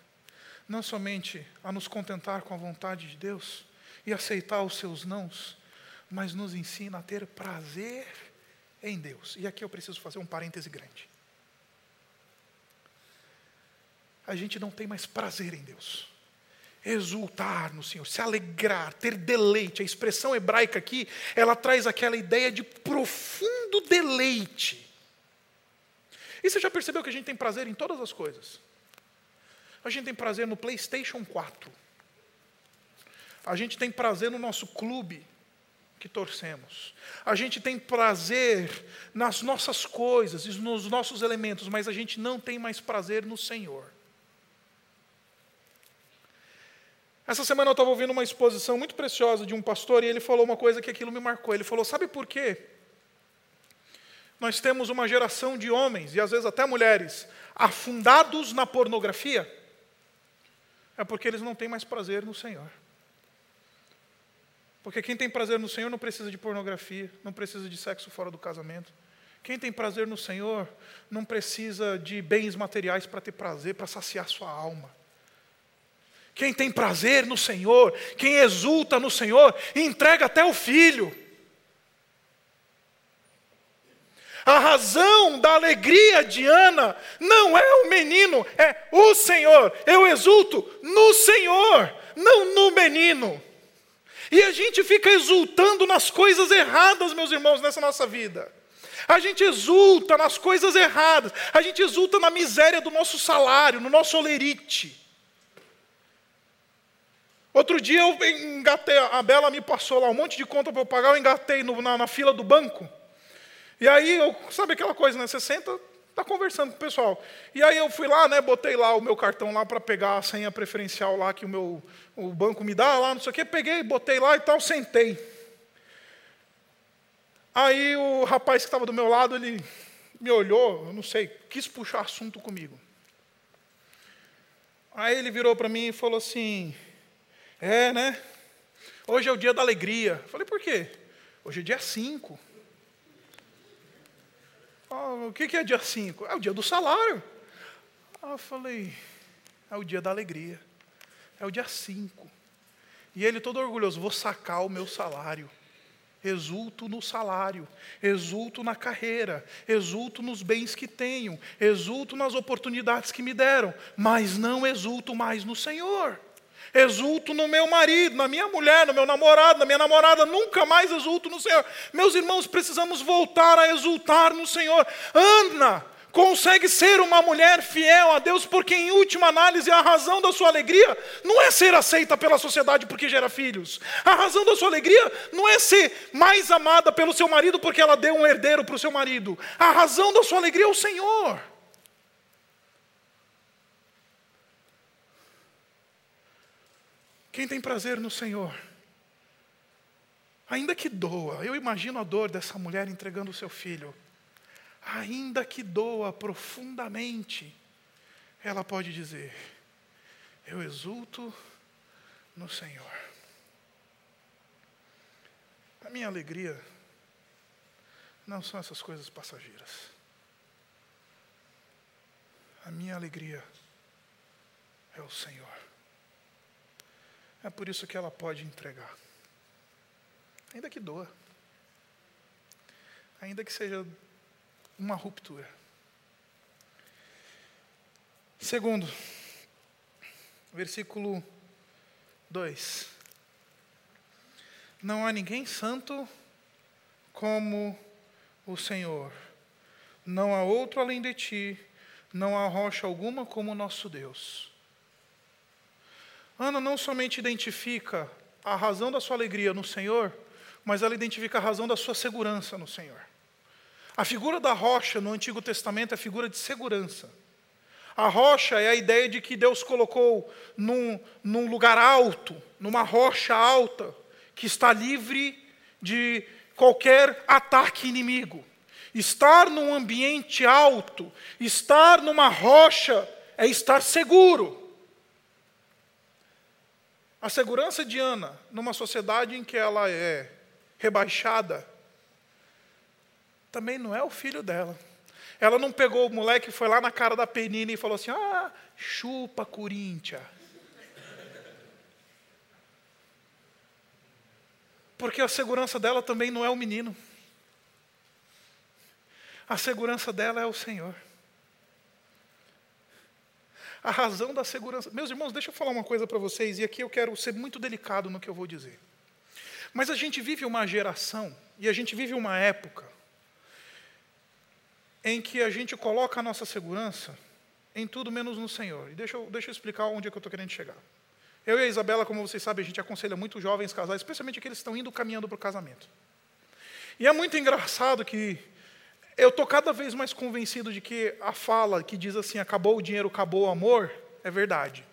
B: Não somente a nos contentar com a vontade de Deus e aceitar os seus nãos, mas nos ensina a ter prazer em Deus. E aqui eu preciso fazer um parêntese grande. A gente não tem mais prazer em Deus. Exultar no Senhor, se alegrar, ter deleite. A expressão hebraica aqui, ela traz aquela ideia de profundo deleite. E você já percebeu que a gente tem prazer em todas as coisas? A gente tem prazer no PlayStation 4. A gente tem prazer no nosso clube que torcemos. A gente tem prazer nas nossas coisas e nos nossos elementos, mas a gente não tem mais prazer no Senhor. Essa semana eu estava ouvindo uma exposição muito preciosa de um pastor e ele falou uma coisa que aquilo me marcou. Ele falou: Sabe por quê? Nós temos uma geração de homens, e às vezes até mulheres, afundados na pornografia, é porque eles não têm mais prazer no Senhor. Porque quem tem prazer no Senhor não precisa de pornografia, não precisa de sexo fora do casamento. Quem tem prazer no Senhor não precisa de bens materiais para ter prazer, para saciar sua alma. Quem tem prazer no Senhor, quem exulta no Senhor, entrega até o filho. A razão da alegria de Ana não é o menino, é o Senhor. Eu exulto no Senhor, não no menino. E a gente fica exultando nas coisas erradas, meus irmãos, nessa nossa vida. A gente exulta nas coisas erradas, a gente exulta na miséria do nosso salário, no nosso olerite. Outro dia eu engatei, a Bela me passou lá um monte de conta para eu pagar, eu engatei no, na, na fila do banco. E aí, eu, sabe aquela coisa, né? Você senta, está conversando com o pessoal. E aí eu fui lá, né? Botei lá o meu cartão lá para pegar a senha preferencial lá que o meu o banco me dá lá, não sei o quê. Peguei, botei lá e tal, sentei. Aí o rapaz que estava do meu lado, ele me olhou, eu não sei, quis puxar assunto comigo. Aí ele virou para mim e falou assim: É, né? Hoje é o dia da alegria. Falei, por quê? Hoje é dia 5. Ah, o que é dia 5? É o dia do salário. Ah, eu falei, é o dia da alegria. É o dia 5. E ele todo orgulhoso, vou sacar o meu salário. Exulto no salário, exulto na carreira, exulto nos bens que tenho, exulto nas oportunidades que me deram, mas não exulto mais no Senhor. Exulto no meu marido, na minha mulher, no meu namorado, na minha namorada, nunca mais exulto no Senhor. Meus irmãos, precisamos voltar a exultar no Senhor. Ana consegue ser uma mulher fiel a Deus, porque, em última análise, a razão da sua alegria não é ser aceita pela sociedade porque gera filhos. A razão da sua alegria não é ser mais amada pelo seu marido porque ela deu um herdeiro para o seu marido. A razão da sua alegria é o Senhor. Quem tem prazer no Senhor, ainda que doa, eu imagino a dor dessa mulher entregando o seu filho, ainda que doa profundamente, ela pode dizer: Eu exulto no Senhor. A minha alegria não são essas coisas passageiras. A minha alegria é o Senhor. É por isso que ela pode entregar. Ainda que doa. Ainda que seja uma ruptura. Segundo, versículo 2. Não há ninguém santo como o Senhor. Não há outro além de ti, não há rocha alguma como o nosso Deus. Ana não somente identifica a razão da sua alegria no Senhor, mas ela identifica a razão da sua segurança no Senhor. A figura da rocha no Antigo Testamento é a figura de segurança. A rocha é a ideia de que Deus colocou num, num lugar alto, numa rocha alta, que está livre de qualquer ataque inimigo. Estar num ambiente alto, estar numa rocha, é estar seguro. A segurança de Ana, numa sociedade em que ela é rebaixada, também não é o filho dela. Ela não pegou o moleque, foi lá na cara da Penina e falou assim: ah, chupa, Corinthians. Porque a segurança dela também não é o menino. A segurança dela é o Senhor. A razão da segurança. Meus irmãos, deixa eu falar uma coisa para vocês, e aqui eu quero ser muito delicado no que eu vou dizer. Mas a gente vive uma geração, e a gente vive uma época, em que a gente coloca a nossa segurança em tudo menos no Senhor. E deixa eu, deixa eu explicar onde é que eu estou querendo chegar. Eu e a Isabela, como vocês sabem, a gente aconselha muito jovens casais, especialmente aqueles que estão indo caminhando para o casamento. E é muito engraçado que eu estou cada vez mais convencido de que a fala que diz assim: acabou o dinheiro, acabou o amor, é verdade.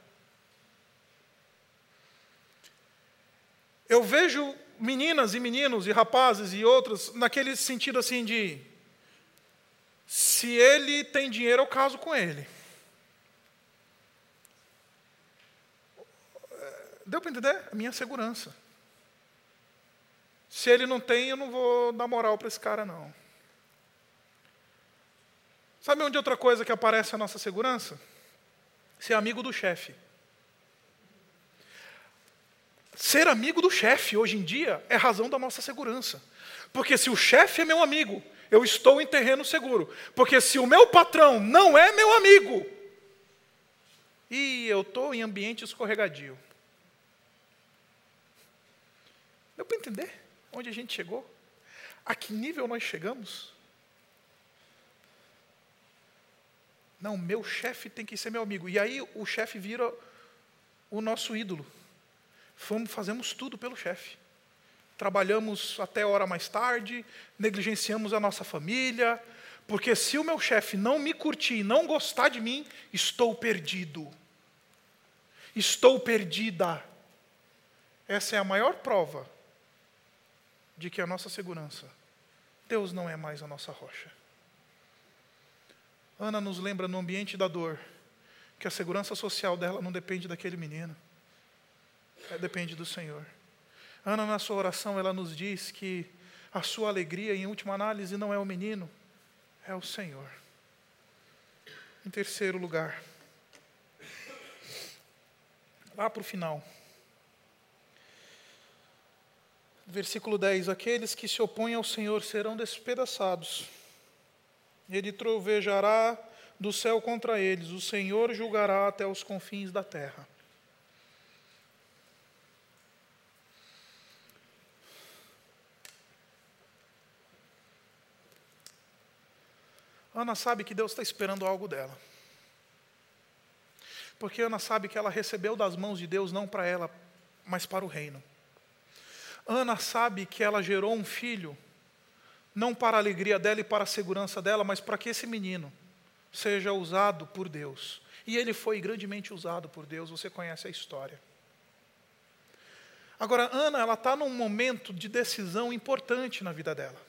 B: Eu vejo meninas e meninos e rapazes e outros naquele sentido assim de se ele tem dinheiro, eu caso com ele. Deu para entender? A minha segurança. Se ele não tem, eu não vou dar moral para esse cara, não. Sabe onde outra coisa que aparece a nossa segurança? Ser amigo do chefe. Ser amigo do chefe hoje em dia é razão da nossa segurança. Porque se o chefe é meu amigo, eu estou em terreno seguro. Porque se o meu patrão não é meu amigo, e eu estou em ambiente escorregadio. Deu para entender onde a gente chegou? A que nível nós chegamos? Não, meu chefe tem que ser meu amigo. E aí o chefe vira o nosso ídolo. Fomos, fazemos tudo pelo chefe. Trabalhamos até hora mais tarde, negligenciamos a nossa família, porque se o meu chefe não me curtir, não gostar de mim, estou perdido. Estou perdida. Essa é a maior prova de que a nossa segurança, Deus não é mais a nossa rocha. Ana nos lembra no ambiente da dor que a segurança social dela não depende daquele menino, é, depende do Senhor. Ana, na sua oração, ela nos diz que a sua alegria, em última análise, não é o menino, é o Senhor. Em terceiro lugar, lá para o final. Versículo 10: Aqueles que se opõem ao Senhor serão despedaçados. Ele trovejará do céu contra eles, o Senhor julgará até os confins da terra. Ana sabe que Deus está esperando algo dela. Porque Ana sabe que ela recebeu das mãos de Deus não para ela, mas para o reino. Ana sabe que ela gerou um filho, não para a alegria dela e para a segurança dela, mas para que esse menino seja usado por Deus. E ele foi grandemente usado por Deus, você conhece a história. Agora, Ana, ela está num momento de decisão importante na vida dela.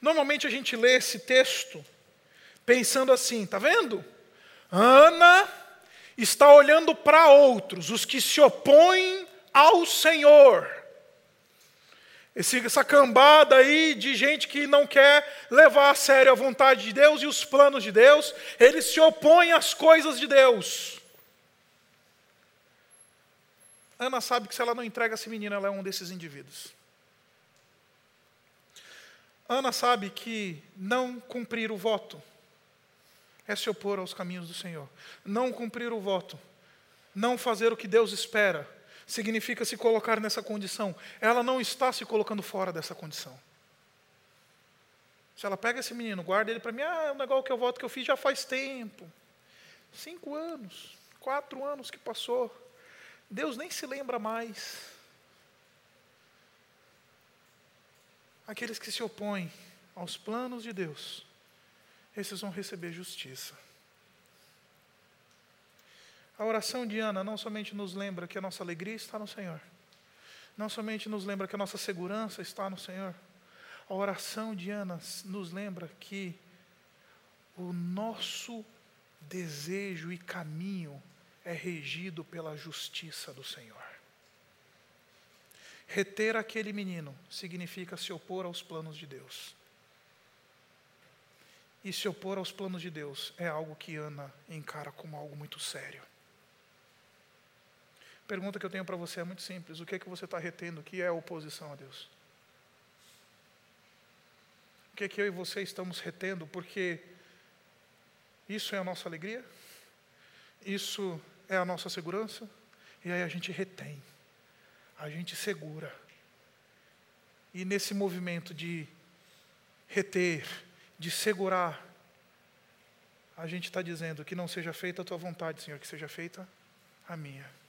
B: Normalmente a gente lê esse texto pensando assim, tá vendo? Ana está olhando para outros, os que se opõem ao Senhor. Essa cambada aí de gente que não quer levar a sério a vontade de Deus e os planos de Deus, eles se opõem às coisas de Deus. Ana sabe que se ela não entrega esse menino, ela é um desses indivíduos. Ana sabe que não cumprir o voto é se opor aos caminhos do Senhor. Não cumprir o voto, não fazer o que Deus espera, significa se colocar nessa condição. Ela não está se colocando fora dessa condição. Se ela pega esse menino, guarda ele para mim, ah, é um negócio que eu voto que eu fiz já faz tempo. Cinco anos, quatro anos que passou. Deus nem se lembra mais. Aqueles que se opõem aos planos de Deus, esses vão receber justiça. A oração de Ana não somente nos lembra que a nossa alegria está no Senhor, não somente nos lembra que a nossa segurança está no Senhor, a oração de Ana nos lembra que o nosso desejo e caminho é regido pela justiça do Senhor. Reter aquele menino significa se opor aos planos de Deus. E se opor aos planos de Deus é algo que Ana encara como algo muito sério. A pergunta que eu tenho para você é muito simples: o que é que você está retendo? O que é oposição a Deus? O que é que eu e você estamos retendo? Porque isso é a nossa alegria, isso é a nossa segurança, e aí a gente retém a gente segura. E nesse movimento de reter, de segurar, a gente está dizendo que não seja feita a tua vontade, Senhor, que seja feita a minha.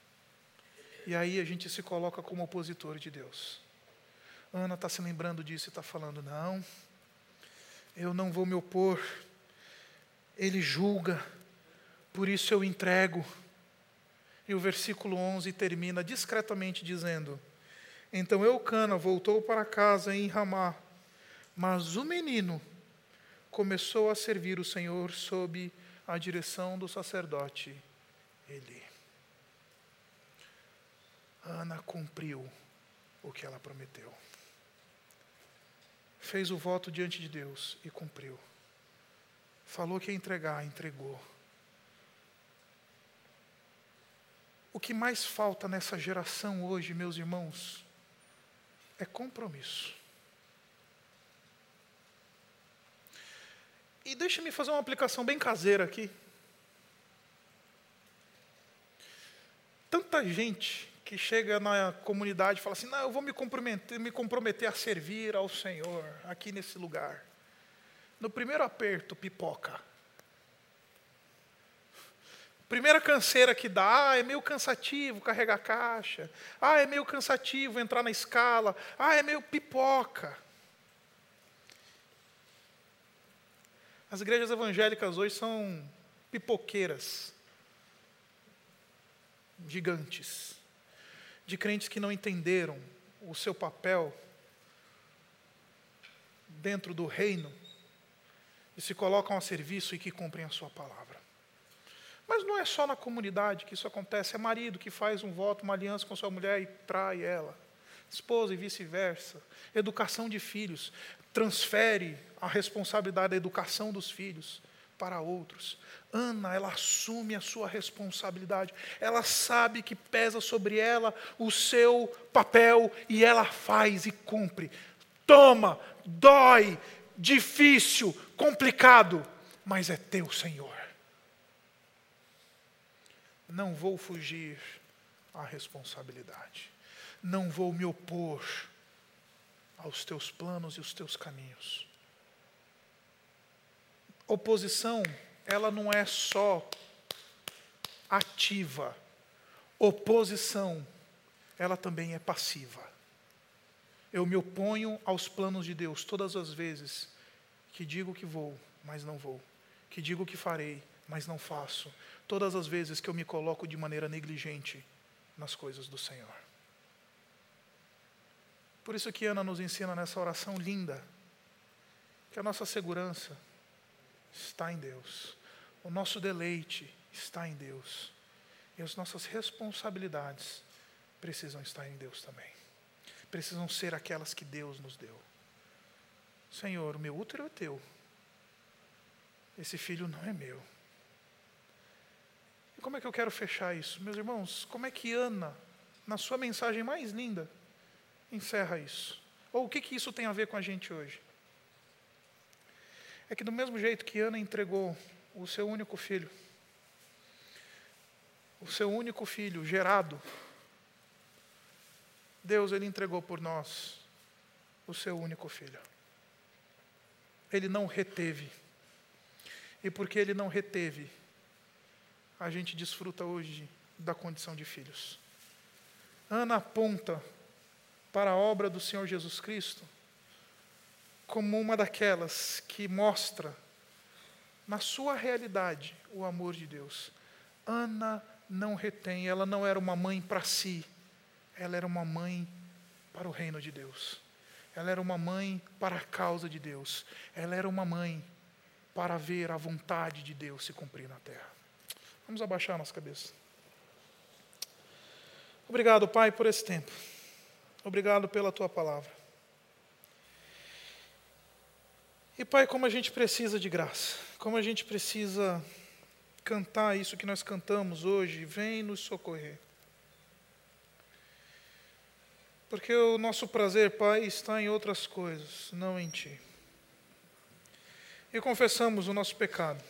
B: E aí a gente se coloca como opositor de Deus. Ana está se lembrando disso e está falando: não, eu não vou me opor, Ele julga, por isso eu entrego. E o versículo 11 termina discretamente dizendo: Então Eucana voltou para casa em Ramá, mas o menino começou a servir o Senhor sob a direção do sacerdote Eli. Ana cumpriu o que ela prometeu. Fez o voto diante de Deus e cumpriu. Falou que ia entregar, entregou. O que mais falta nessa geração hoje, meus irmãos, é compromisso. E deixa-me fazer uma aplicação bem caseira aqui. Tanta gente que chega na comunidade e fala assim: não, eu vou me comprometer, me comprometer a servir ao Senhor aqui nesse lugar. No primeiro aperto, pipoca. Primeira canseira que dá, ah, é meio cansativo carregar caixa. Ah, é meio cansativo entrar na escala. Ah, é meio pipoca. As igrejas evangélicas hoje são pipoqueiras gigantes, de crentes que não entenderam o seu papel dentro do reino e se colocam a serviço e que cumprem a sua palavra. Mas não é só na comunidade que isso acontece, é marido que faz um voto, uma aliança com sua mulher e trai ela. Esposa e vice-versa. Educação de filhos. Transfere a responsabilidade da educação dos filhos para outros. Ana, ela assume a sua responsabilidade. Ela sabe que pesa sobre ela o seu papel e ela faz e cumpre. Toma, dói, difícil, complicado, mas é teu, Senhor. Não vou fugir à responsabilidade. Não vou me opor aos teus planos e os teus caminhos. Oposição, ela não é só ativa. Oposição, ela também é passiva. Eu me oponho aos planos de Deus todas as vezes que digo que vou, mas não vou. Que digo que farei, mas não faço. Todas as vezes que eu me coloco de maneira negligente nas coisas do Senhor. Por isso que Ana nos ensina nessa oração linda que a nossa segurança está em Deus, o nosso deleite está em Deus, e as nossas responsabilidades precisam estar em Deus também. Precisam ser aquelas que Deus nos deu. Senhor, o meu útero é teu. Esse filho não é meu. E como é que eu quero fechar isso? Meus irmãos, como é que Ana, na sua mensagem mais linda, encerra isso? Ou o que, que isso tem a ver com a gente hoje? É que do mesmo jeito que Ana entregou o seu único filho, o seu único filho gerado, Deus ele entregou por nós o seu único filho. Ele não reteve. E porque ele não reteve, a gente desfruta hoje da condição de filhos. Ana aponta para a obra do Senhor Jesus Cristo como uma daquelas que mostra na sua realidade o amor de Deus. Ana não retém, ela não era uma mãe para si, ela era uma mãe para o reino de Deus. Ela era uma mãe para a causa de Deus. Ela era uma mãe para ver a vontade de Deus se cumprir na terra. Vamos abaixar nossa cabeça. Obrigado, Pai, por esse tempo. Obrigado pela tua palavra. E, Pai, como a gente precisa de graça, como a gente precisa cantar isso que nós cantamos hoje, vem nos socorrer. Porque o nosso prazer, Pai, está em outras coisas, não em Ti. E confessamos o nosso pecado.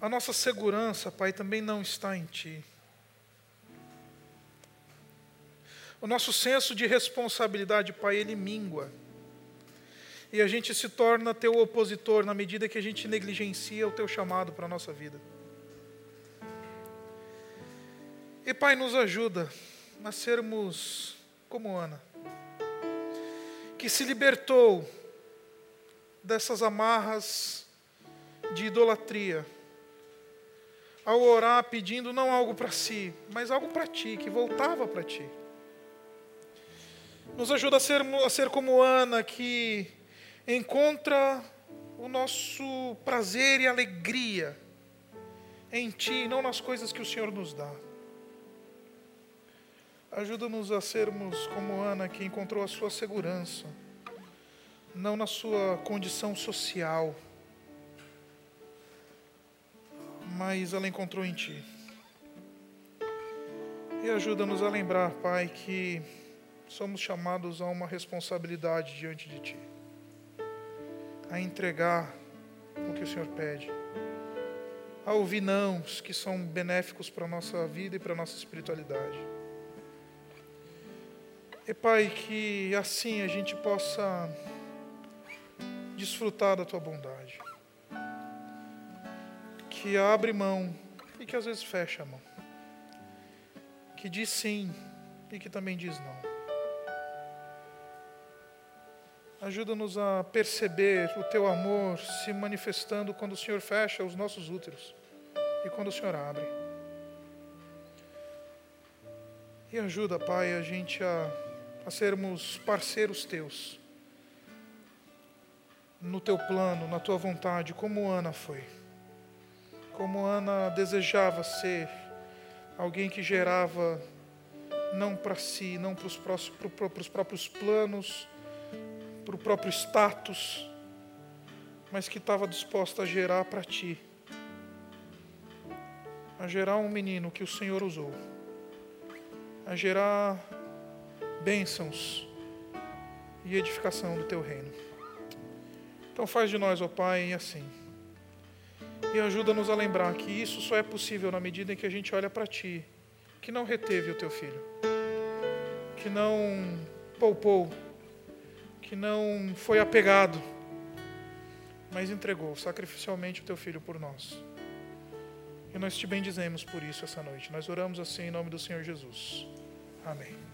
B: A nossa segurança, Pai, também não está em Ti. O nosso senso de responsabilidade, Pai, ele mingua. E a gente se torna teu opositor na medida que a gente negligencia o teu chamado para a nossa vida. E Pai, nos ajuda a sermos como Ana, que se libertou dessas amarras de idolatria, ao orar pedindo não algo para si, mas algo para ti, que voltava para ti. Nos ajuda a ser, a ser como Ana, que encontra o nosso prazer e alegria em Ti, não nas coisas que o Senhor nos dá. Ajuda-nos a sermos como Ana, que encontrou a sua segurança, não na sua condição social, mas ela encontrou em Ti. E ajuda-nos a lembrar, Pai, que somos chamados a uma responsabilidade diante de Ti, a entregar o que o Senhor pede, a ouvir nãos que são benéficos para a nossa vida e para a nossa espiritualidade. E Pai, que assim a gente possa desfrutar da Tua bondade, que abre mão e que às vezes fecha a mão, que diz sim e que também diz não. Ajuda-nos a perceber o teu amor se manifestando quando o Senhor fecha os nossos úteros e quando o Senhor abre. E ajuda, Pai, a gente a, a sermos parceiros teus no teu plano, na tua vontade, como Ana foi. Como Ana desejava ser alguém que gerava não para si, não para os próprios planos, para o próprio status, mas que estava disposta a gerar para ti, a gerar um menino que o Senhor usou, a gerar bênçãos e edificação do teu reino. Então faz de nós, ó Pai, assim. E ajuda-nos a lembrar que isso só é possível na medida em que a gente olha para Ti, que não reteve o Teu Filho, que não poupou, que não foi apegado, mas entregou sacrificialmente o Teu Filho por nós. E nós te bendizemos por isso essa noite. Nós oramos assim em nome do Senhor Jesus. Amém.